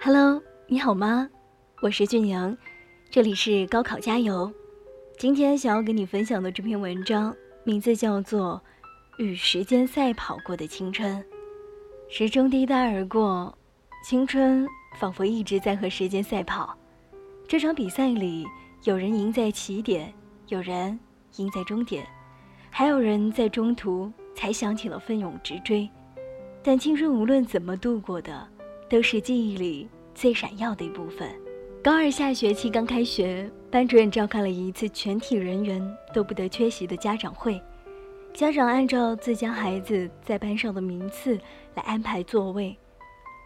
Hello，你好吗？我是俊阳，这里是高考加油。今天想要跟你分享的这篇文章，名字叫做《与时间赛跑过的青春》。时钟滴答而过，青春仿佛一直在和时间赛跑。这场比赛里，有人赢在起点，有人赢在终点，还有人在中途才想起了奋勇直追。但青春无论怎么度过的，都是记忆里。最闪耀的一部分。高二下学期刚开学，班主任召开了一次全体人员都不得缺席的家长会。家长按照自家孩子在班上的名次来安排座位，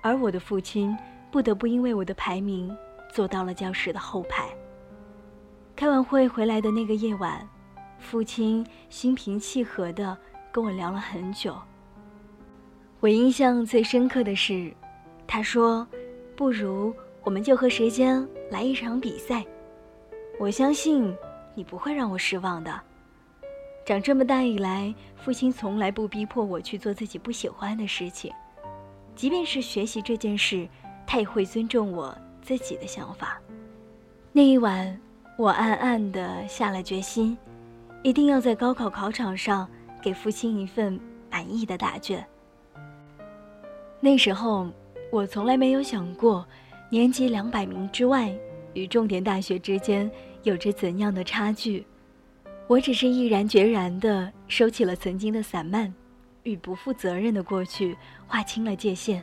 而我的父亲不得不因为我的排名坐到了教室的后排。开完会回来的那个夜晚，父亲心平气和地跟我聊了很久。我印象最深刻的是，他说。不如我们就和时间来一场比赛，我相信你不会让我失望的。长这么大以来，父亲从来不逼迫我去做自己不喜欢的事情，即便是学习这件事，他也会尊重我自己的想法。那一晚，我暗暗地下了决心，一定要在高考考场上给父亲一份满意的答卷。那时候。我从来没有想过，年级两百名之外与重点大学之间有着怎样的差距。我只是毅然决然地收起了曾经的散漫，与不负责任的过去划清了界限。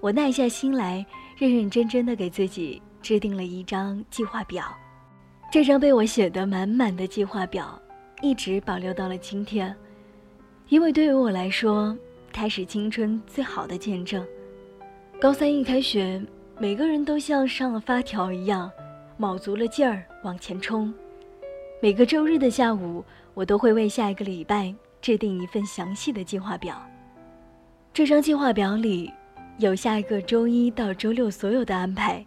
我耐下心来，认认真真地给自己制定了一张计划表。这张被我写得满满的计划表，一直保留到了今天，因为对于我来说，它是青春最好的见证。高三一开学，每个人都像上了发条一样，卯足了劲儿往前冲。每个周日的下午，我都会为下一个礼拜制定一份详细的计划表。这张计划表里有下一个周一到周六所有的安排，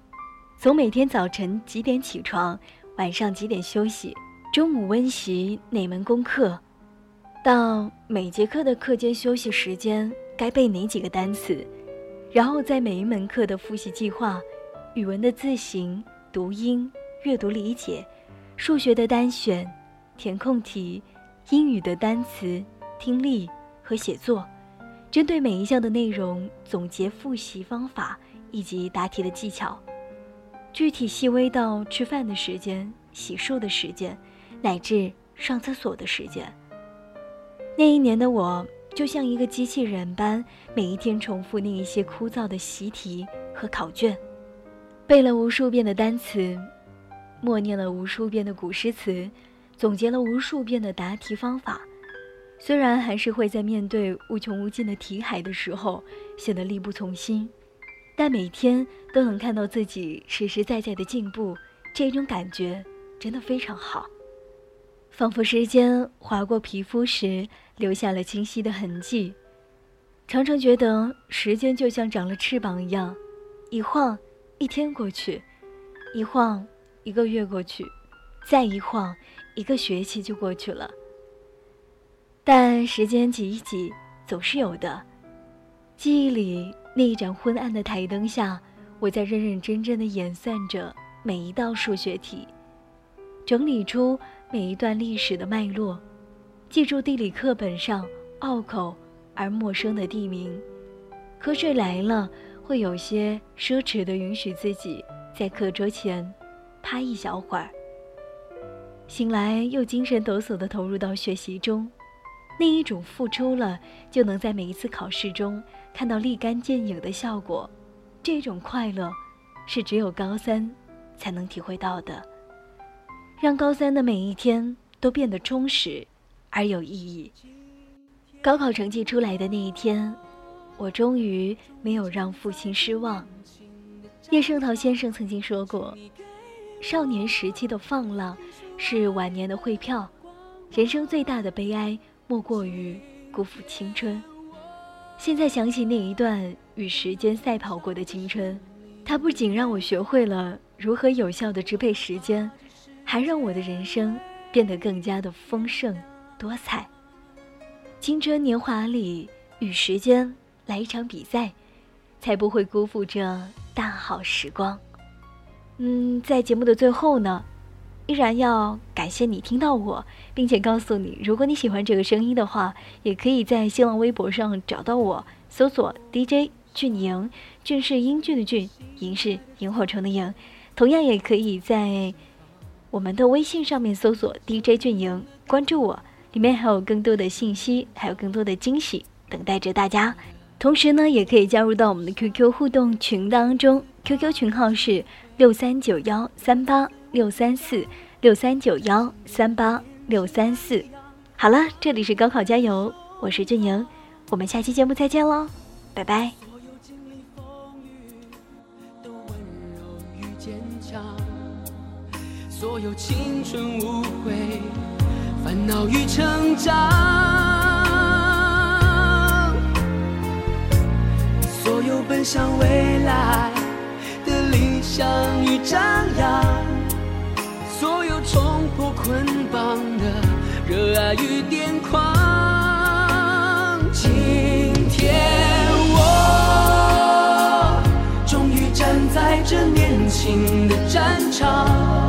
从每天早晨几点起床，晚上几点休息，中午温习哪门功课，到每节课的课间休息时间该背哪几个单词。然后在每一门课的复习计划，语文的字形、读音、阅读理解，数学的单选、填空题，英语的单词、听力和写作，针对每一项的内容总结复习方法以及答题的技巧，具体细微到吃饭的时间、洗漱的时间，乃至上厕所的时间。那一年的我。就像一个机器人般，每一天重复那一些枯燥的习题和考卷，背了无数遍的单词，默念了无数遍的古诗词，总结了无数遍的答题方法。虽然还是会在面对无穷无尽的题海的时候显得力不从心，但每天都能看到自己实实在在的进步，这种感觉真的非常好。仿佛时间划过皮肤时留下了清晰的痕迹，常常觉得时间就像长了翅膀一样，一晃一天过去，一晃一个月过去，再一晃一个学期就过去了。但时间挤一挤总是有的，记忆里那一盏昏暗的台灯下，我在认认真真的演算着每一道数学题，整理出。每一段历史的脉络，记住地理课本上拗口而陌生的地名。瞌睡来了，会有些奢侈的允许自己在课桌前趴一小会儿。醒来又精神抖擞地投入到学习中，那一种付出了就能在每一次考试中看到立竿见影的效果，这种快乐是只有高三才能体会到的。让高三的每一天都变得充实而有意义。高考成绩出来的那一天，我终于没有让父亲失望。叶圣陶先生曾经说过：“少年时期的放浪是晚年的汇票，人生最大的悲哀莫过于辜负青春。”现在想起那一段与时间赛跑过的青春，它不仅让我学会了如何有效地支配时间。还让我的人生变得更加的丰盛多彩。青春年华里与时间来一场比赛，才不会辜负这大好时光。嗯，在节目的最后呢，依然要感谢你听到我，并且告诉你，如果你喜欢这个声音的话，也可以在新浪微博上找到我，搜索 DJ 俊莹，俊是英俊的俊，莹是萤火虫的萤。同样也可以在我们的微信上面搜索 DJ 俊莹，关注我，里面还有更多的信息，还有更多的惊喜等待着大家。同时呢，也可以加入到我们的 QQ 互动群当中，QQ 群号是。六三九幺三八六三四，六三九幺三八六三四。好了，这里是高考加油，我是俊莹，我们下期节目再见喽，拜拜。所有青春无悔，烦恼与成长，所有奔向未来。的理想与张扬，所有冲破捆绑的热爱与癫狂。今天我终于站在这年轻的战场。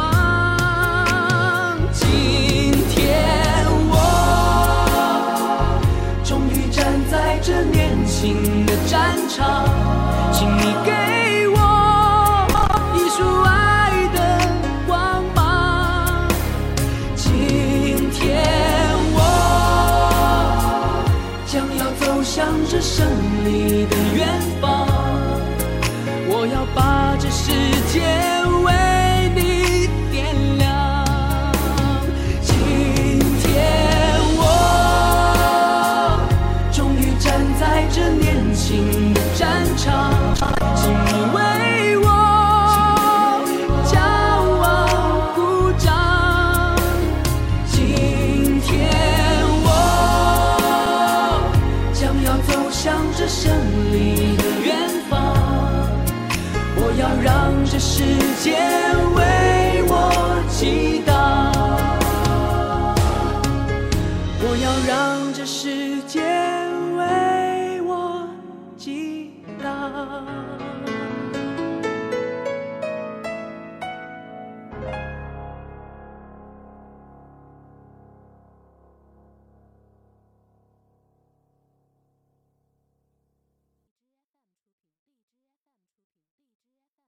向着胜利的远方我要让这世界